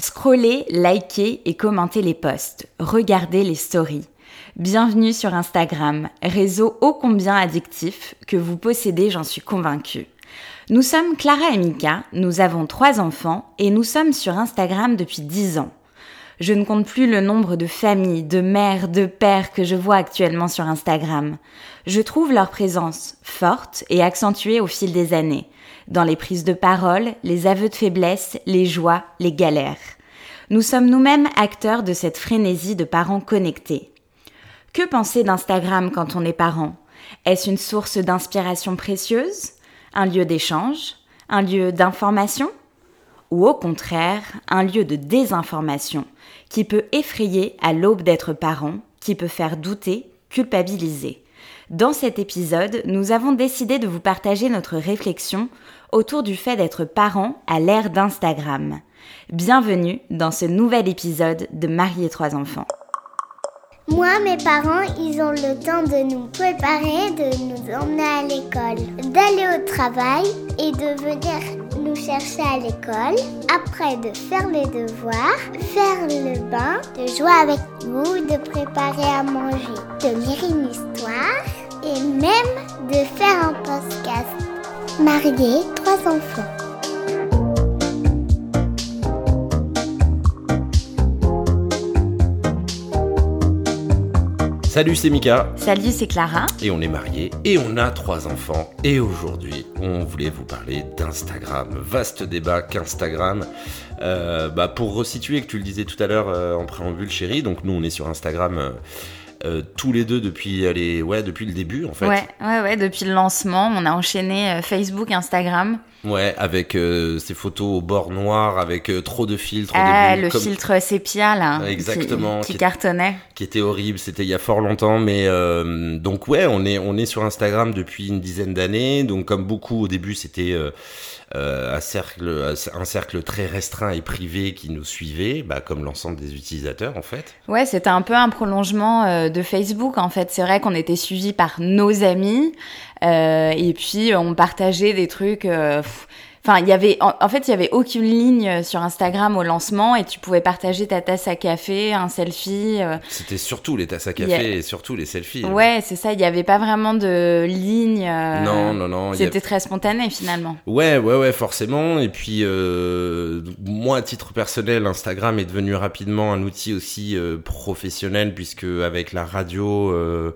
Scrollez, likez et commentez les posts. Regardez les stories. Bienvenue sur Instagram, réseau ô combien addictif que vous possédez, j'en suis convaincue. Nous sommes Clara et Mika, nous avons trois enfants et nous sommes sur Instagram depuis dix ans. Je ne compte plus le nombre de familles, de mères, de pères que je vois actuellement sur Instagram. Je trouve leur présence forte et accentuée au fil des années, dans les prises de parole, les aveux de faiblesse, les joies, les galères. Nous sommes nous-mêmes acteurs de cette frénésie de parents connectés. Que penser d'Instagram quand on est parent? Est-ce une source d'inspiration précieuse? Un lieu d'échange? Un lieu d'information? Ou au contraire, un lieu de désinformation qui peut effrayer à l'aube d'être parent, qui peut faire douter, culpabiliser? Dans cet épisode, nous avons décidé de vous partager notre réflexion autour du fait d'être parent à l'ère d'Instagram. Bienvenue dans ce nouvel épisode de Marier trois enfants. Moi, mes parents, ils ont le temps de nous préparer, de nous emmener à l'école, d'aller au travail et de venir nous chercher à l'école. Après, de faire les devoirs, faire le bain, de jouer avec nous, de préparer à manger, de lire une histoire et même de faire un podcast. Marier trois enfants. Salut, c'est Mika. Salut, c'est Clara. Et on est mariés et on a trois enfants. Et aujourd'hui, on voulait vous parler d'Instagram. Vaste débat qu'Instagram. Euh, bah pour resituer, que tu le disais tout à l'heure euh, en préambule, chérie, donc nous on est sur Instagram. Euh, euh, tous les deux depuis, allez, ouais, depuis le début en fait. Ouais, ouais, ouais, depuis le lancement, on a enchaîné euh, Facebook, Instagram. Ouais, avec euh, ces photos au bord noir, avec trop de filtres. Ah, le filtre sépia là. Exactement. Qui, cartonnait. Qui était horrible, c'était il y a fort longtemps, mais donc ouais, on est, on est sur Instagram depuis une dizaine d'années, donc comme beaucoup au début c'était euh, un, cercle, un cercle très restreint et privé qui nous suivait, bah, comme l'ensemble des utilisateurs en fait. Ouais, c'était un peu un prolongement euh, de Facebook en fait. C'est vrai qu'on était suivis par nos amis euh, et puis on partageait des trucs. Enfin, il y avait, en, fait, il y avait aucune ligne sur Instagram au lancement et tu pouvais partager ta tasse à café, un selfie. Euh. C'était surtout les tasses à café et surtout les selfies. Ouais, c'est ça. Il n'y avait pas vraiment de ligne. Euh. Non, non, non. C'était très spontané finalement. Ouais, ouais, ouais, forcément. Et puis, euh, moi, à titre personnel, Instagram est devenu rapidement un outil aussi professionnel puisque avec la radio euh,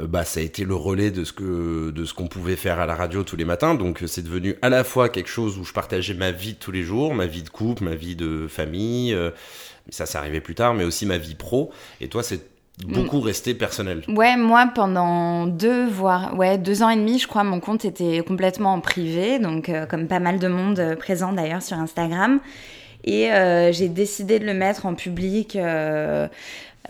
bah, ça a été le relais de ce que de ce qu'on pouvait faire à la radio tous les matins. Donc c'est devenu à la fois quelque chose où je partageais ma vie de tous les jours, ma vie de couple, ma vie de famille. Euh, ça, ça arrivait plus tard, mais aussi ma vie pro. Et toi, c'est beaucoup mm. resté personnel. Ouais, moi pendant deux voire ouais deux ans et demi, je crois, mon compte était complètement en privé, donc euh, comme pas mal de monde présent d'ailleurs sur Instagram. Et j'ai décidé de le mettre en public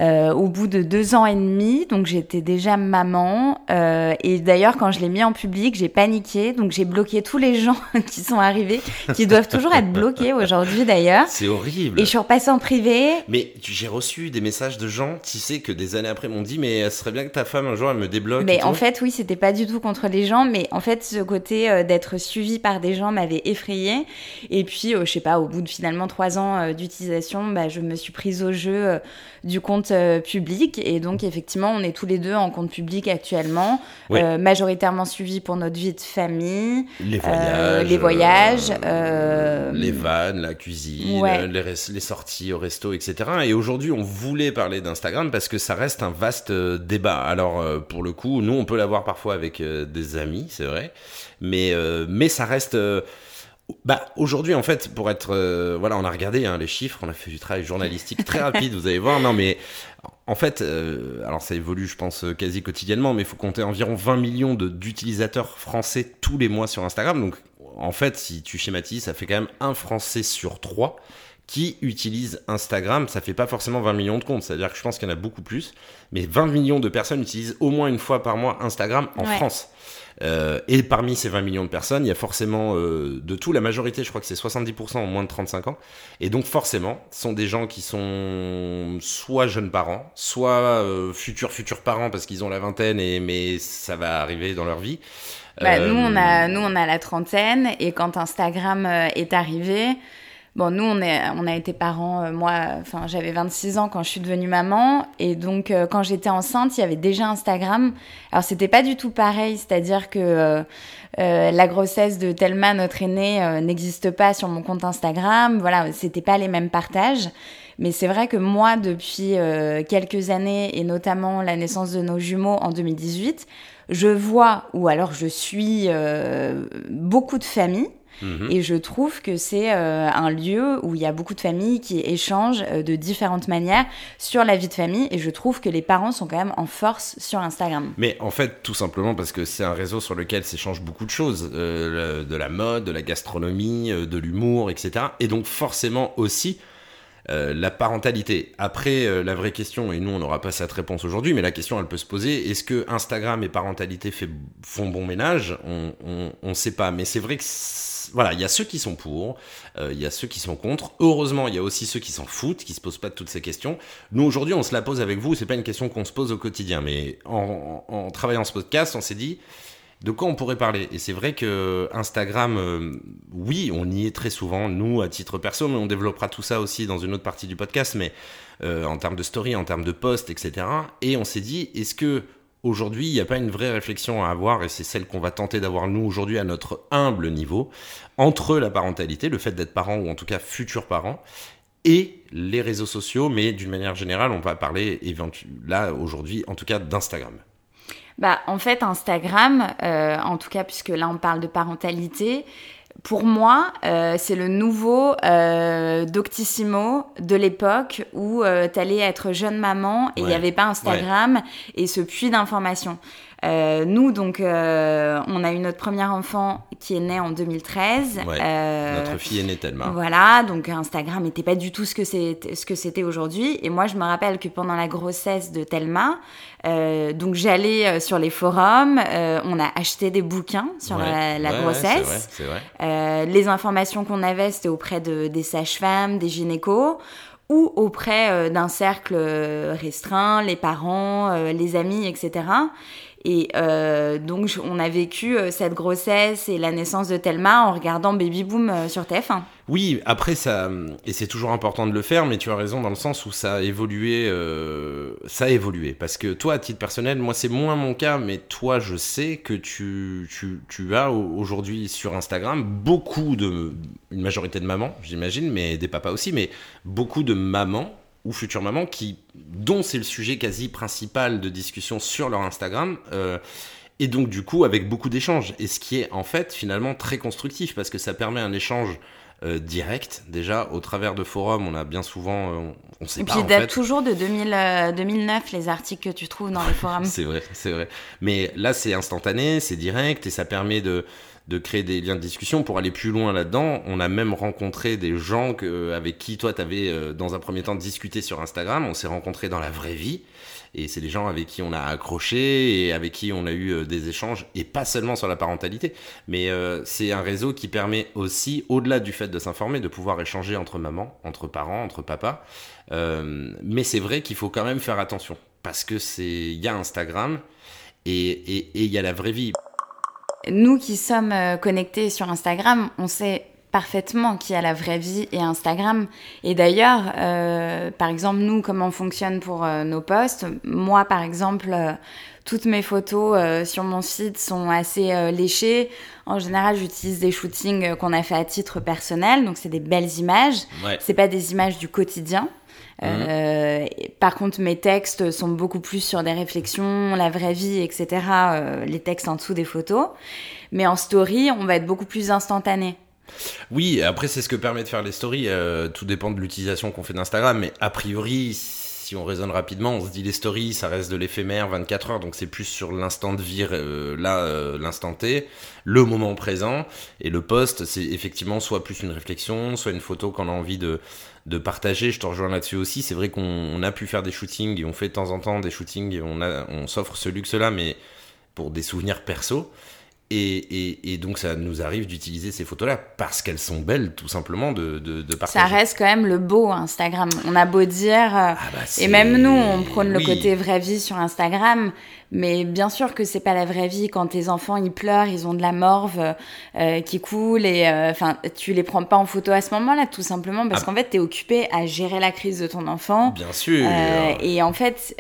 euh, au bout de deux ans et demi, donc j'étais déjà maman. Euh, et d'ailleurs, quand je l'ai mis en public, j'ai paniqué, donc j'ai bloqué tous les gens qui sont arrivés, qui doivent toujours être bloqués aujourd'hui d'ailleurs. C'est horrible. Et je suis repassée en privé. Mais j'ai reçu des messages de gens, tu sais, que des années après m'ont dit, mais ce serait bien que ta femme un jour elle me débloque. Mais en fait, oui, c'était pas du tout contre les gens, mais en fait, ce côté euh, d'être suivi par des gens m'avait effrayée. Et puis, je sais pas, au bout de finalement trois ans d'utilisation, bah, je me suis prise au jeu du compte euh, public. Et donc, effectivement, on est tous les deux en compte public actuellement, euh, majoritairement suivis pour notre vie de famille. Les euh, voyages. les voyages. les vannes, la cuisine, les, les, sorties au resto, etc. Et aujourd'hui, on voulait parler d'Instagram parce que ça reste un vaste débat. Alors, pour le coup, nous, on peut l'avoir parfois avec des amis, c'est vrai. Mais, mais ça reste bah aujourd'hui en fait pour être euh, voilà on a regardé hein, les chiffres on a fait du travail journalistique très rapide vous allez voir. Non mais en fait euh, alors ça évolue je pense quasi quotidiennement mais il faut compter environ 20 millions d'utilisateurs français tous les mois sur Instagram. Donc en fait si tu schématises ça fait quand même un français sur trois qui utilise Instagram, ça fait pas forcément 20 millions de comptes, c'est-à-dire que je pense qu'il y en a beaucoup plus, mais 20 millions de personnes utilisent au moins une fois par mois Instagram en France. Euh, et parmi ces 20 millions de personnes, il y a forcément euh, de tout, la majorité, je crois que c'est 70% en moins de 35 ans. Et donc forcément, ce sont des gens qui sont soit jeunes parents, soit euh, futurs futurs parents parce qu'ils ont la vingtaine, et, mais ça va arriver dans leur vie. Bah, nous, on a, nous, on a la trentaine, et quand Instagram est arrivé, Bon, nous, on, est, on a été parents, moi, enfin, j'avais 26 ans quand je suis devenue maman. Et donc, quand j'étais enceinte, il y avait déjà Instagram. Alors, c'était pas du tout pareil, c'est-à-dire que la grossesse de Thelma, notre aînée, n'existe pas sur mon compte Instagram. Voilà, c'était pas les mêmes partages. Mais c'est vrai que moi, depuis euh, quelques années, et notamment la naissance de nos jumeaux en 2018, je vois, ou alors je suis euh, beaucoup de familles, mhm. et je trouve que c'est euh, un lieu où il y a beaucoup de familles qui échangent de différentes manières sur la vie de famille, et je trouve que les parents sont quand même en force sur Instagram. Mais en fait, tout simplement parce que c'est un réseau sur lequel s'échangent beaucoup de choses, de la mode, de la gastronomie, de l'humour, etc. Et donc forcément aussi euh, la parentalité. Après, euh, la vraie question, et nous on n'aura pas cette réponse aujourd'hui, mais la question elle peut se poser, est-ce que Instagram et parentalité font bon ménage? On ne sait pas, mais c'est vrai que voilà, il y a ceux qui sont pour, euh, il y a ceux qui sont contre. Heureusement, il y a aussi ceux qui s'en foutent, qui se posent pas toutes ces questions. Nous aujourd'hui, on se la pose avec vous. C'est pas une question qu'on se pose au quotidien, mais en travaillant ce podcast, on s'est dit, de quoi on pourrait parler Et c'est vrai que Instagram, euh, oui, on y est très souvent, nous, à titre perso, mais on développera tout ça aussi dans une autre partie du podcast, mais euh, en termes de story, en termes de posts, etc. Et on s'est dit, est-ce que aujourd'hui, il n'y a pas une vraie réflexion à avoir, et c'est celle qu'on va tenter d'avoir nous aujourd'hui à notre humble niveau, entre la parentalité, le fait d'être parent, ou en tout cas futur parent, et les réseaux sociaux, mais d'une manière générale, on va parler là aujourd'hui, en tout cas, d'Instagram. Bah, en fait, Instagram, euh, en tout cas, puisque là on parle de parentalité, pour moi, euh, c'est le nouveau euh, Doctissimo de l'époque où euh, t'allais être jeune maman et il n'y avait pas Instagram et ce puits d'informations. Euh, nous, donc, euh, on a eu notre premier enfant qui est né en 2013. Euh, notre fille est née tellement. Voilà, donc Instagram n'était pas du tout ce que c'était aujourd'hui. Et moi, je me rappelle que pendant la grossesse de Thelma, donc j'allais sur les forums, on a acheté des bouquins sur la, grossesse. les informations qu'on avait, c'était auprès de, des sages-femmes, des gynécos ou auprès d'un cercle restreint, les parents, les amis, etc. Et euh, donc, on a vécu euh, cette grossesse et la naissance de Thelma en regardant Baby Boom euh, sur TF1. Oui, après, ça, et c'est toujours important de le faire, mais tu as raison dans le sens où ça a évolué. ça a évolué. Parce que toi, à titre personnel, moi, c'est moins mon cas, mais toi, je sais que tu, as aujourd'hui sur Instagram beaucoup de. Une majorité de mamans, j'imagine, mais des papas aussi, mais beaucoup de mamans ou futures mamans qui, dont c'est le sujet quasi principal de discussion sur leur Instagram. Euh, et donc du coup avec beaucoup d'échanges. Et ce qui est en fait finalement très constructif parce que ça permet un échange euh, direct. Déjà, au travers de forums, on a bien souvent, euh, on sait et pas. Et puis, date toujours de 2000, 2009, les articles que tu trouves dans les forums. c'est vrai, c'est vrai. Mais là, c'est instantané, c'est direct, et ça permet de, de créer des liens de discussion. Pour aller plus loin là-dedans, on a même rencontré des gens que, avec qui toi, tu avais euh, dans un premier temps discuté sur Instagram. On s'est rencontrés dans la vraie vie. Et c'est des gens avec qui on a accroché et avec qui on a eu euh, des échanges, et pas seulement sur la parentalité, mais euh, c'est un réseau qui permet aussi, au-delà du fait de s'informer, de pouvoir échanger entre mamans, entre parents, entre papas. mais c'est vrai qu'il faut quand même faire attention, parce que c'est, il y a Instagram et il y a la vraie vie nous qui sommes euh, connectés sur Instagram, on sait parfaitement qu'il y a la vraie vie et Instagram. Et d'ailleurs, euh, par exemple, nous, comment on fonctionne pour euh, nos posts. Moi, par exemple, toutes mes photos sur mon site sont assez léchées. En général, j'utilise des shootings qu'on a fait à titre personnel, donc c'est des belles images. C'est pas des images du quotidien. Euh, par contre, mes textes sont beaucoup plus sur des réflexions, la vraie vie, etc. Euh, les textes en dessous des photos. Mais en story, on va être beaucoup plus instantané. Oui, après, c'est ce que permet de faire les stories. Euh, tout dépend de l'utilisation qu'on fait d'Instagram. Mais a priori, on raisonne rapidement, on se dit les stories, ça reste de l'éphémère, 24 heures, donc c'est plus sur l'instant de vie, euh, là, euh, l'instant T, le moment présent, et le post, c'est effectivement soit plus une réflexion, soit une photo qu'on a envie de, de partager. Je te rejoins là-dessus aussi. C'est vrai qu'on a pu faire des shootings et on fait de temps en temps des shootings et on, on s'offre ce luxe-là, mais pour des souvenirs perso. Et, donc ça nous arrive d'utiliser ces photos-là parce qu'elles sont belles, tout simplement, de, de, partager. Ça reste quand même le beau Instagram. On a beau dire, euh, ah bah et même nous, on prône le côté vraie vie sur Instagram, Mais bien sûr que c'est pas la vraie vie quand tes enfants ils pleurent, ils ont de la morve euh, qui coule et euh, enfin tu les prends pas en photo à ce moment-là tout simplement parce ah. qu'en fait tu es occupé à gérer la crise de ton enfant. Bien sûr. et en fait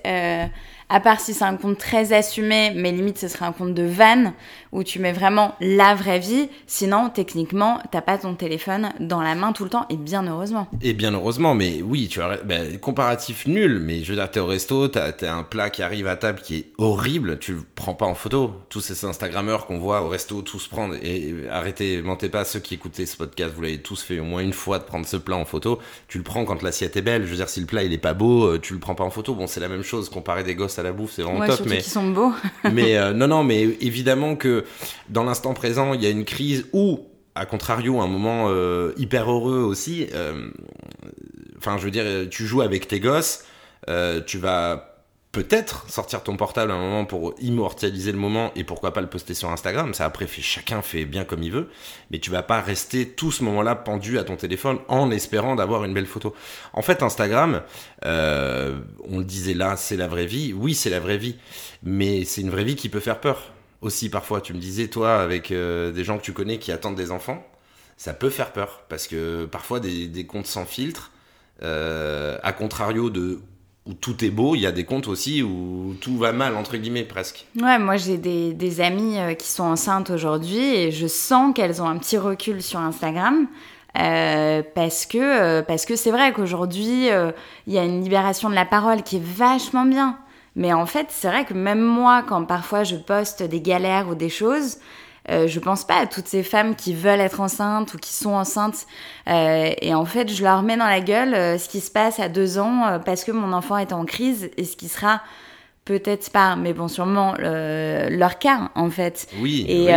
à part si c'est un compte très assumé, mais limite ce serait un compte de van où tu mets vraiment la vraie vie. Sinon, techniquement, t'as pas ton téléphone dans la main tout le temps et bien heureusement. Et bien heureusement, mais oui, tu as ben, comparatif nul. Mais je veux dire, t'es au resto, t'as as un plat qui arrive à table qui est horrible, tu le prends pas en photo. Tous ces Instagrammeurs qu'on voit au resto tous prendre et arrêtez, mentez pas ceux qui écoutaient ce podcast, vous l'avez tous fait au moins une fois de prendre ce plat en photo. Tu le prends quand l'assiette est belle. Je veux dire, si le plat il est pas beau, euh, tu le prends pas en photo. Bon, c'est la même chose comparé des gosses à la bouffe, c'est vraiment top. Mais qui sont beaux. mais euh, non, non, mais évidemment que dans l'instant présent, il y a une crise ou, à contrario, un moment euh, hyper heureux aussi. Euh, enfin, je veux dire, tu joues avec tes gosses, tu vas peut-être sortir ton portable à un moment pour immortaliser le moment et pourquoi pas le poster sur Instagram. Ça après fait chacun fait bien comme il veut, mais tu vas pas rester tout ce moment-là pendu à ton téléphone en espérant d'avoir une belle photo. En fait, Instagram, euh, on le disait là, c'est la vraie vie. Oui, c'est la vraie vie, mais c'est une vraie vie qui peut faire peur aussi parfois. Tu me disais toi avec euh, des gens que tu connais qui attendent des enfants, ça peut faire peur parce que parfois des, comptes sans filtre. Euh, à contrario de où tout est beau, il y a des comptes aussi où tout va mal, entre guillemets, presque. Ouais, moi j'ai des, des amies euh, qui sont enceintes aujourd'hui et je sens qu'elles ont un petit recul sur Instagram. Euh, parce que euh, parce que c'est vrai qu'aujourd'hui il y a une libération de la parole qui est vachement bien mais en fait c'est vrai que même moi quand parfois je poste des galères ou des choses euh, je pense pas à toutes ces femmes qui veulent être enceintes ou qui sont enceintes. Euh, et en fait, je leur mets dans la gueule euh, ce qui se passe à deux ans euh, parce que mon enfant est en crise et ce qui sera peut-être pas, mais bon, sûrement leur cas en fait. Oui. Et, oui,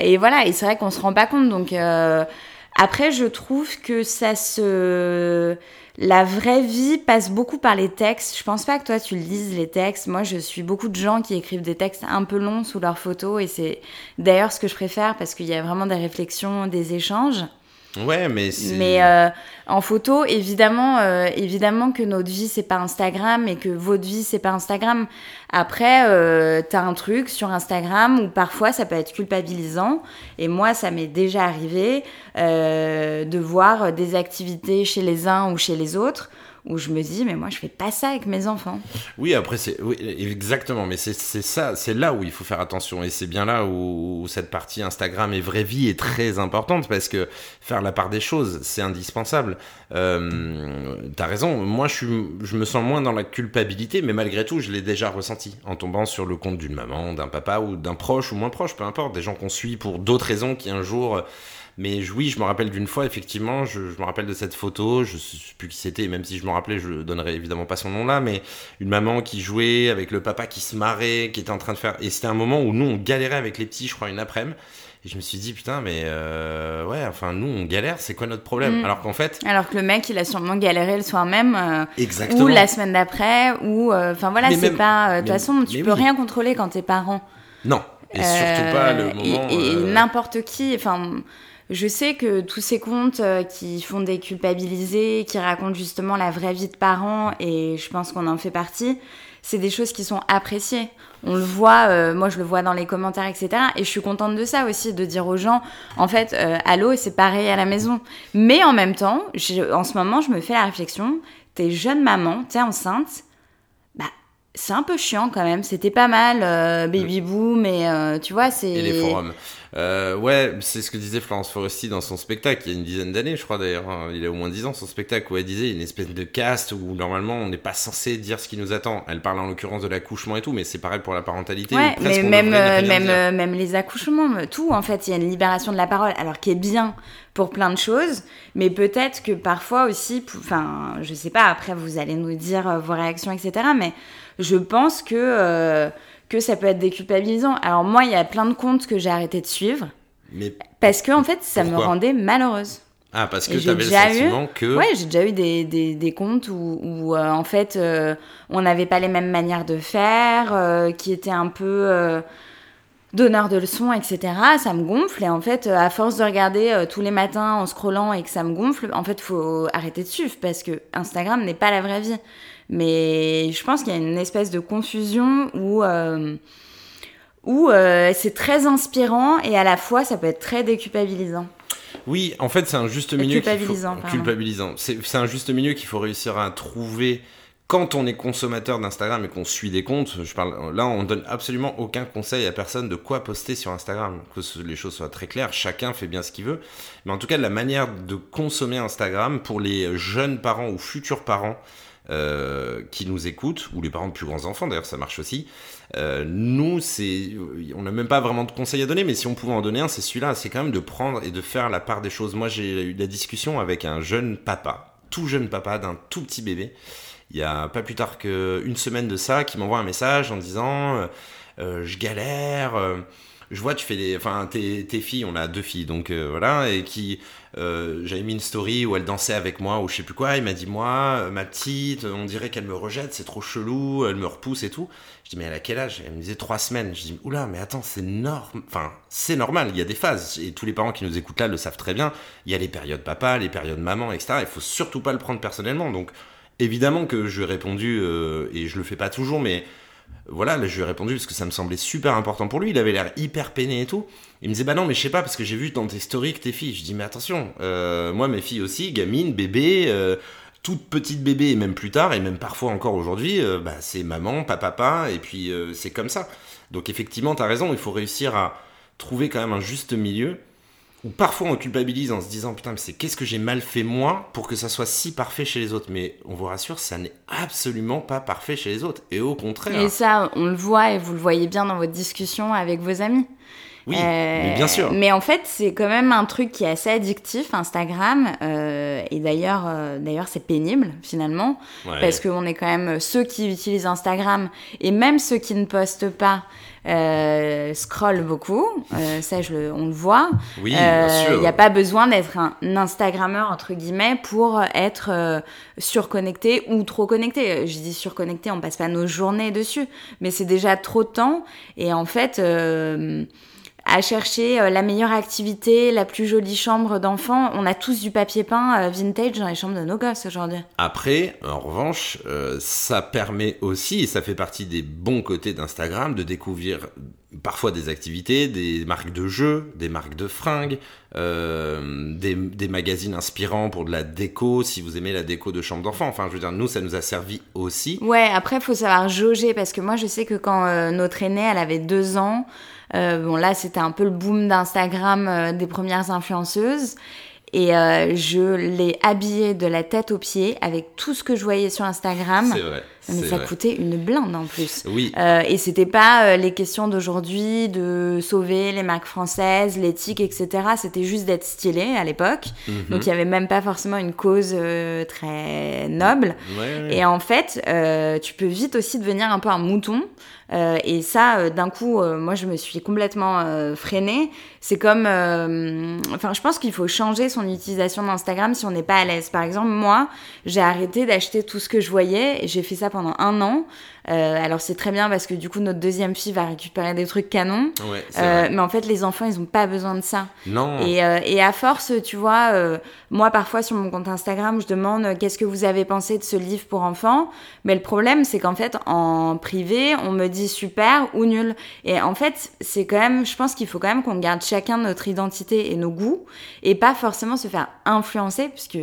et voilà, et c'est vrai qu'on se rend pas compte. Donc après, je trouve que ça se la vraie vie passe beaucoup par les textes. Je pense pas que toi tu lises les textes. Moi, je suis beaucoup de gens qui écrivent des textes un peu longs sous leurs photos et c'est d'ailleurs ce que je préfère parce qu'il y a vraiment des réflexions, des échanges. Ouais, mais. Mais euh, en photo, évidemment, euh, évidemment que notre vie c'est pas Instagram et que votre vie c'est pas Instagram. Après, euh, t'as un truc sur Instagram où parfois ça peut être culpabilisant. Et moi, ça m'est déjà arrivé euh, de voir des activités chez les uns ou chez les autres où je me dis mais moi je fais pas ça avec mes enfants. Oui après c'est oui, exactement mais c'est ça c'est là où il faut faire attention et c'est bien là où, cette partie Instagram et vraie vie est très importante parce que faire la part des choses c'est indispensable. Euh, T'as raison moi je suis je me sens moins dans la culpabilité mais malgré tout je l'ai déjà ressenti en tombant sur le compte d'une maman d'un papa ou d'un proche ou moins proche peu importe des gens qu'on suit pour d'autres raisons qui un jour mais oui, je me rappelle d'une fois, effectivement, je, me rappelle de cette photo, je sais plus qui c'était, même si je me rappelais, je donnerai évidemment pas son nom là, mais une maman qui jouait avec le papa qui se marrait, qui était en train de faire. Et c'était un moment où nous, on galérait avec les petits, je crois, une après-midi. Et je me suis dit, putain, mais euh, ouais, enfin, nous, on galère, c'est quoi notre problème? Mm. Alors qu'en fait. Alors que le mec, il a sûrement galéré le soir même. Euh, Exactement. Ou la semaine d'après, ou. Euh, enfin, voilà, c'est pas. De toute façon, tu peux rien contrôler quand t'es parent. Non. Et surtout pas le moment. Et, et n'importe qui. Enfin je sais que tous ces contes euh, qui font des culpabilisés, qui racontent justement la vraie vie de parents, et je pense qu'on en fait partie, c'est des choses qui sont appréciées. On le voit, euh, moi je le vois dans les commentaires, etc. Et je suis contente de ça aussi, de dire aux gens, en fait, euh, allô, c'est pareil à la maison. Mais en même temps, en ce moment, je me fais la réflexion, t'es jeune maman, t'es enceinte, c'est un peu chiant quand même. C'était pas mal, baby boom, mais tu vois, c'est. Et les forums. Euh, ouais, c'est ce que disait Florence Foresti dans son spectacle, il y a une dizaine d'années, je crois d'ailleurs. Hein. Il a au moins dix ans son spectacle où elle disait une espèce de cast où normalement on n'est pas censé dire ce qui nous attend. Elle parle en l'occurrence de l'accouchement et tout, mais c'est pareil pour la parentalité. Ouais, mais même, euh, même, euh, même les accouchements, tout en fait, il y a une libération de la parole, alors qui est bien pour plein de choses, mais peut-être que parfois aussi, enfin, je sais pas, après vous allez nous dire vos réactions, etc. Mais je pense que que ça peut être déculpabilisant. Alors moi, il y a plein de comptes que j'ai arrêté de suivre. Mais parce que en fait, ça me rendait malheureuse. Ah, parce que tu avais le sentiment que... Ouais, j'ai déjà eu des, des, des comptes où, où euh, en fait, euh, on n'avait pas les mêmes manières de faire, euh, qui étaient un peu donneur de leçons, etc. Ça me gonfle et en fait, à force de regarder tous les matins en scrollant et que ça me gonfle, en fait, faut arrêter de suivre parce que Instagram n'est pas la vraie vie. Mais je pense qu'il y a une espèce de confusion où où c'est très inspirant et à la fois ça peut être très déculpabilisant. Oui, en fait, c'est un juste milieu. Culpabilisant. Culpabilisant. C'est un juste milieu qu'il faut réussir à trouver quand on est consommateur d'Instagram et qu'on suit des comptes, je parle, là, on donne absolument aucun conseil à personne de quoi poster sur Instagram. Que les choses soient très claires, chacun fait bien ce qu'il veut. Mais en tout cas, la manière de consommer Instagram pour les jeunes parents ou futurs parents euh, qui nous écoutent, ou les parents de plus grands enfants, d'ailleurs, ça marche aussi. Euh, nous, c'est, on n'a même pas vraiment de conseils à donner, mais si on pouvait en donner un, c'est celui-là. C'est quand même de prendre et de faire la part des choses. Moi, j'ai eu la discussion avec un jeune papa, tout jeune papa d'un tout petit bébé il y a pas plus tard qu'une semaine de ça, qui m'envoie un message en disant euh, euh, Je galère, euh, je vois, tu fais des. Enfin, tes, filles, on a deux filles, donc voilà, et qui. J'avais mis une story où elle dansait avec moi, ou je sais plus quoi, il m'a dit Moi, ma petite, on dirait qu'elle me rejette, c'est trop chelou, elle me repousse et tout. Je dis Mais elle a quel âge? Elle me disait trois semaines. Je dis Oula, mais attends, c'est normal. Enfin, c'est normal, il y a des phases, et tous les parents qui nous écoutent là le savent très bien. Il y a les périodes papa, les périodes maman, etc. Il faut surtout pas le prendre personnellement. Donc, Évidemment que je lui ai répondu, euh, et je le fais pas toujours, mais voilà, là, je lui ai répondu parce que ça me semblait super important pour lui. Il avait l'air hyper peiné et tout. Il me disait, bah non, mais je sais pas, parce que j'ai vu dans tes stories que tes filles. Je dis, mais attention, euh, moi, mes filles aussi, gamines, bébés, euh, toutes petites bébés, et même plus tard, et même parfois encore aujourd'hui, bah, c'est maman, papa, papa, et puis c'est comme ça. Donc effectivement, tu as raison, il faut réussir à trouver quand même un juste milieu ou parfois on culpabilise en se disant putain mais c'est qu'est-ce que j'ai mal fait moi pour que ça soit si parfait chez les autres. Mais on vous rassure ça n'est absolument pas parfait chez les autres. Et au contraire. Et ça on le voit et vous le voyez bien dans votre discussion avec vos amis oui, mais bien sûr. Mais en fait, c'est quand même un truc qui est assez addictif, Instagram. Euh, et d'ailleurs, euh, d'ailleurs, c'est pénible finalement, parce qu'on est quand même ceux qui utilisent Instagram et même ceux qui ne postent pas euh, scroll beaucoup, euh, ça je le, on le voit. Oui, euh, Il n'y a pas besoin d'être un, Instagrammeur entre guillemets pour être euh, surconnecté ou trop connecté. Je dis surconnecté, on passe pas nos journées dessus, mais c'est déjà trop de temps et en fait à chercher euh, la meilleure activité, la plus jolie chambre d'enfant. On a tous du papier peint euh, vintage dans les chambres de nos gosses aujourd'hui. Après, en revanche, euh, ça permet aussi, et ça fait partie des bons côtés d'Instagram, de découvrir parfois des activités, des marques de jeux, des marques de fringues, des, des, magazines inspirants pour de la déco, si vous aimez la déco de chambre d'enfant. Enfin, je veux dire, nous, ça nous a servi aussi. Ouais, après, il faut savoir jauger, parce que moi, je sais que quand notre aînée, elle avait deux ans, euh, bon là, c'était un peu le boom d'Instagram euh, des premières influenceuses. Et euh, je l'ai habillée de la tête aux pieds avec tout ce que je voyais sur Instagram. C'est vrai. Mais ça coûtait une blinde en plus. Oui. Euh, et c'était pas euh, les questions d'aujourd'hui de sauver les marques françaises, l'éthique, etc. C'était juste d'être stylé à l'époque. Mhm. Donc il y avait même pas forcément une cause euh, très noble. Et en fait, euh, tu peux vite aussi devenir un peu un mouton. et ça, d'un coup, moi, je me suis complètement freinée. C'est comme, enfin, je pense qu'il faut changer son utilisation d'Instagram si on n'est pas à l'aise. Par exemple, moi, j'ai arrêté d'acheter tout ce que je voyais. J'ai fait ça pendant un an. Euh, alors c'est très bien parce que du coup notre deuxième fille va récupérer des trucs canons. Euh, mais en fait les enfants ils ont pas besoin de ça. Non. Et, euh, et à force tu vois, moi parfois sur mon compte Instagram je demande qu'est-ce que vous avez pensé de ce livre pour enfants? Mais le problème c'est qu'en fait en privé on me dit super ou nul. Et en fait c'est quand même, je pense qu'il faut quand même qu'on garde chacun notre identité et nos goûts et pas forcément se faire influencer puisque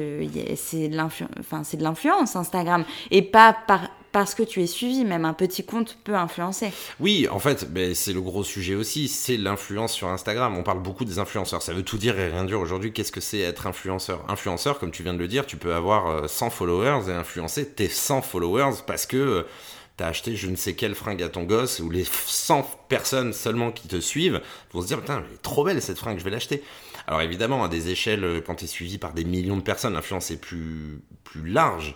c'est de l'influence, enfin c'est de l'influence Instagram et pas par parce que tu es suivi, même un petit compte peut influencer. Oui, en fait, c'est le gros sujet aussi, c'est l'influence sur Instagram. On parle beaucoup des influenceurs, ça veut tout dire et rien dire aujourd'hui. Qu'est-ce que c'est être influenceur? Influenceur, comme tu viens de le dire, tu peux avoir 100 euh, followers et influencer tes 100 followers parce que euh, tu as acheté je ne sais quelle fringue à ton gosse, ou les 100 personnes seulement qui te suivent vont se dire, putain, elle est trop belle cette fringue, je vais l'acheter. Alors évidemment, à des échelles, euh, quand tu es suivi par des millions de personnes, l'influence est plus, plus large.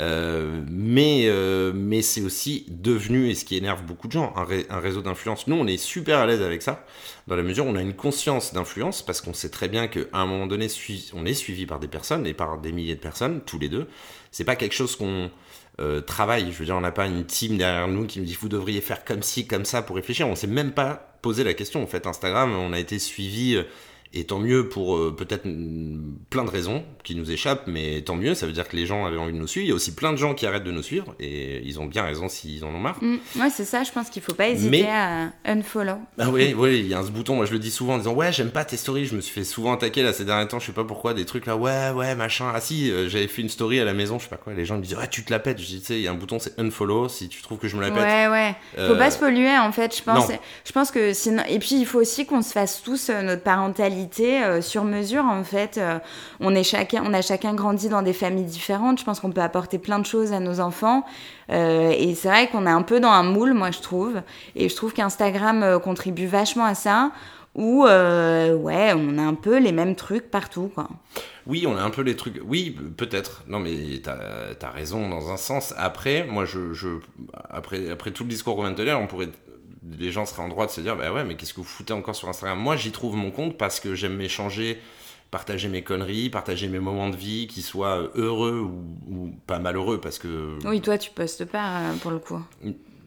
Euh, mais euh, mais c'est aussi devenu, et ce qui énerve beaucoup de gens, un, réseau d'influence. Nous, on est super à l'aise avec ça, dans la mesure où on a une conscience d'influence, parce qu'on sait très bien qu'à un moment donné, on est suivi par des personnes, et par des milliers de personnes, tous les deux. C'est pas quelque chose qu'on euh, travaille. Je veux dire, on n'a pas une team derrière nous qui me dit vous devriez faire comme ci, comme ça pour réfléchir. On s'est même pas posé la question. En fait, Instagram, on a été suivi et tant mieux pour euh, peut-être plein de raisons qui nous échappent, mais tant mieux, ça veut dire que les gens avaient envie de nous suivre. Il y a aussi plein de gens qui arrêtent de nous suivre, et ils ont bien raison s'ils en ont marre. Mm. ouais, c'est ça, je pense qu'il faut pas hésiter à unfollow. Ah oui, oui, il y a ce bouton, moi je le dis souvent en disant Ouais, j'aime pas tes stories, je me suis fait souvent attaquer là ces derniers temps, je sais pas pourquoi, des trucs là, ouais, ouais, machin. Ah si, euh, j'avais fait une story à la maison, je sais pas quoi, les gens me disaient Ouais, tu te la pètes. Je dis Tu sais, il y a un bouton, c'est unfollow, si tu trouves que je me la pète. Ouais, ouais. Faut pas euh, se polluer en fait, je pense. Je pense que sinon. Et puis il faut aussi qu'on se fasse tous notre parentalité sur mesure en fait. Euh, on, est chacun, on a chacun grandi dans des familles différentes. Je pense qu'on peut apporter plein de choses à nos enfants. Euh, et c'est vrai qu'on est un peu dans un moule, moi je trouve. Et je trouve qu'Instagram euh, contribue vachement à ça. Où ouais, on a un peu les mêmes trucs partout, quoi. Oui, on a un peu les trucs. Oui, peut-être. Non, mais t'as as raison dans un sens. Après, moi, je, je, après, après tout le discours qu'on vient de tenir, on pourrait les gens seraient en droit de se dire bah ouais mais qu'est-ce que vous foutez encore sur Instagram? Moi j'y trouve mon compte parce que j'aime m'échanger partager mes conneries partager mes moments de vie qui soient heureux ou, pas malheureux parce que oui toi tu postes pas euh, pour le coup.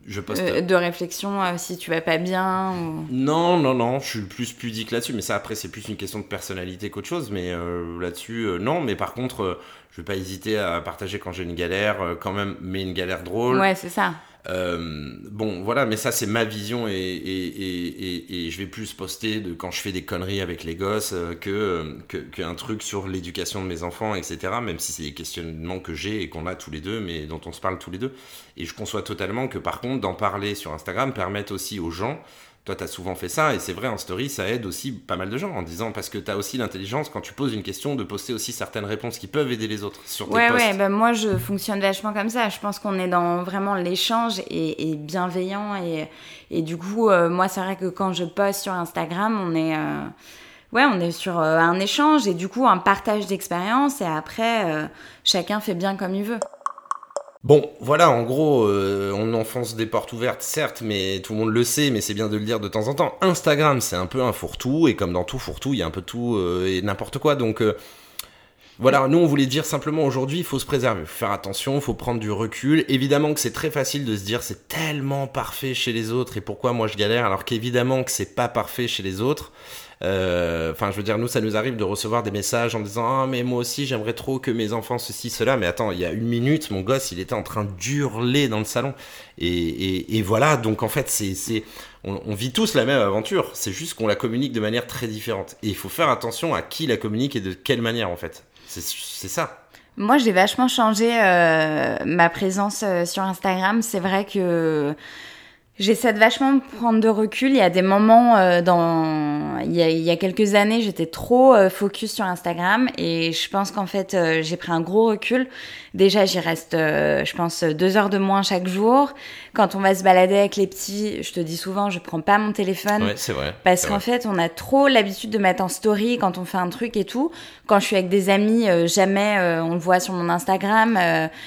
Je poste euh, de réflexion euh, si tu vas pas bien non non non je suis plus pudique là-dessus mais ça après c'est plus une question de personnalité qu'autre chose mais là-dessus non mais par contre je vais pas hésiter à partager quand j'ai une galère quand même mais une galère drôle. Ouais c'est ça euh, bon, voilà, mais ça, c'est ma vision et, et, et, je vais plus poster de quand je fais des conneries avec les gosses euh, que, qu'un truc sur l'éducation de mes enfants, etc. Même si c'est des questionnements que j'ai et qu'on a tous les deux, mais dont on se parle tous les deux. Et je conçois totalement que, par contre, d'en parler sur Instagram permette aussi aux gens toi, tu as souvent fait ça, et c'est vrai, en story, ça aide aussi pas mal de gens en disant, parce que tu as aussi l'intelligence, quand tu poses une question, de poster aussi certaines réponses qui peuvent aider les autres sur tes ouais, Ouais, ben moi, je fonctionne vachement comme ça. Je pense qu'on est dans vraiment l'échange et, bienveillant. Et, et, du coup, euh, moi, c'est vrai que quand je poste sur Instagram, on est. Euh, ouais, on est sur euh, un échange et du coup un partage d'expérience et après chacun fait bien comme il veut. Bon, voilà, en gros, euh, on enfonce des portes ouvertes, certes, mais tout le monde le sait, mais c'est bien de le dire de temps en temps. Instagram, c'est un peu un fourre-tout, et comme dans tout fourre-tout, il y a un peu tout euh, et n'importe quoi, donc... Euh, voilà, nous on voulait dire simplement aujourd'hui, il faut se préserver, faut faire attention, il faut prendre du recul. Évidemment que c'est très facile de se dire c'est tellement parfait chez les autres et pourquoi moi je galère alors qu'évidemment que c'est pas parfait chez les autres. Euh, enfin, je veux dire, nous, ça nous arrive de recevoir des messages en disant Ah, mais moi aussi, j'aimerais trop que mes enfants ceci, cela. Mais attends, il y a une minute, mon gosse, il était en train d'hurler dans le salon. Et, voilà, donc en fait, c'est, on, on, vit tous la même aventure. C'est juste qu'on la communique de manière très différente. Et il faut faire attention à qui la communique et de quelle manière, en fait. C'est, ça. Moi, j'ai vachement changé euh, ma présence euh, sur Instagram. C'est vrai que J'essaie de vachement prendre de recul. Il y a des moments euh, dans, il y, a, il y, a, quelques années, j'étais trop euh, focus sur Instagram et je pense qu'en fait, euh, j'ai pris un gros recul. Déjà, j'y reste, je pense, deux heures de moins chaque jour. Quand on va se balader avec les petits, je te dis souvent, je prends pas mon téléphone. Ouais, c'est vrai. Parce qu'en fait, on a trop l'habitude de mettre en story quand on fait un truc et tout. Quand je suis avec des amis, jamais on le voit sur mon Instagram.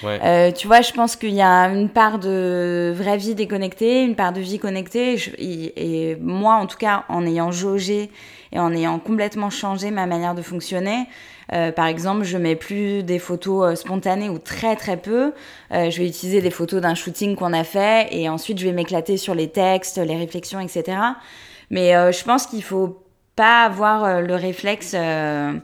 Ouais. tu vois, je pense qu'il y a une part de vraie vie déconnectée, une de vie connectée. Et, moi, en tout cas, en ayant jaugé et en ayant complètement changé ma manière de fonctionner, euh, par exemple, je mets plus des photos euh, spontanées ou très très peu. Euh, je vais utiliser des photos d'un shooting qu'on a fait et ensuite je vais m'éclater sur les textes, les réflexions, etc. Mais je pense qu'il faut pas avoir le réflexe. je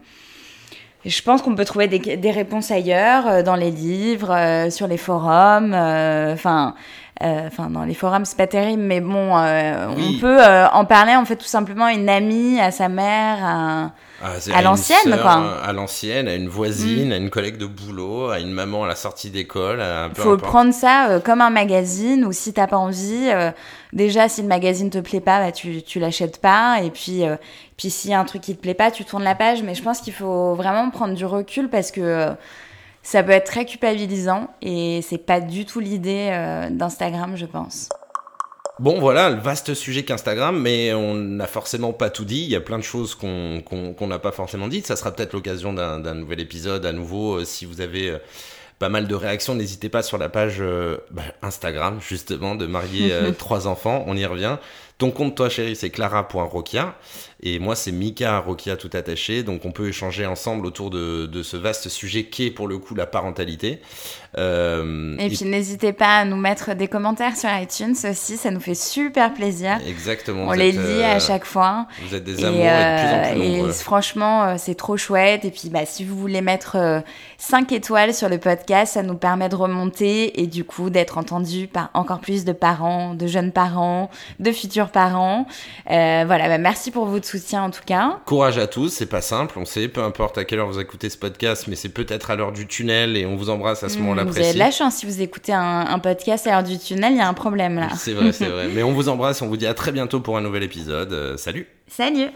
pense qu'on peut trouver des, des réponses ailleurs, dans les livres, sur les forums. Enfin, enfin, dans les forums, c'est pas terrible, mais bon, euh, on peut euh, en parler en fait tout simplement à une amie, à sa mère, à, ah, à, l'ancienne, quoi. À l'ancienne, à une voisine, mm. à une collègue de boulot, à une maman à la sortie d'école. Il faut prendre ça comme un magazine, ou si t'as pas envie, déjà si le magazine te plaît pas, bah, tu, tu l'achètes pas, et puis, puis s'il y a un truc qui te plaît pas, tu tournes la page. Mais je pense qu'il faut vraiment prendre du recul parce que ça peut être très culpabilisant et c'est pas du tout l'idée euh, d'Instagram, je pense. Bon, voilà, le vaste sujet qu'Instagram, mais on n'a forcément pas tout dit. Il y a plein de choses qu'on n'a pas forcément dites. Ça sera peut-être l'occasion d'un nouvel épisode à nouveau. Euh, si vous avez euh, pas mal de réactions, n'hésitez pas sur la page bah, Instagram, justement, de marier trois enfants. On y revient. Ton compte, toi, chérie, c'est clara.rokia. Et moi, c'est Mika Rokia tout attaché. Donc, on peut échanger ensemble autour de, de ce vaste sujet qui est pour le coup la parentalité. Euh, et puis, n'hésitez pas à nous mettre des commentaires sur iTunes aussi. Ça nous fait super plaisir. Exactement. On les lit à euh, chaque fois. Vous êtes des amours et, de plus en plus euh, Et franchement, c'est trop chouette. Et puis, bah, si vous voulez mettre 5 étoiles sur le podcast, ça nous permet de remonter et du coup d'être entendu par encore plus de parents, de jeunes parents, de futurs parents. Euh, voilà, bah, merci pour votre soutien en tout cas. Courage à tous, c'est pas simple, on sait, peu importe à quelle heure vous écoutez ce podcast, mais c'est peut-être à l'heure du tunnel et on vous embrasse à ce moment-là mmh, Vous avez de la chance si vous écoutez un, podcast à l'heure du tunnel, il y a un problème là. C'est vrai, c'est vrai. Mais on vous embrasse, on vous dit à très bientôt pour un nouvel épisode. Euh, salut Salut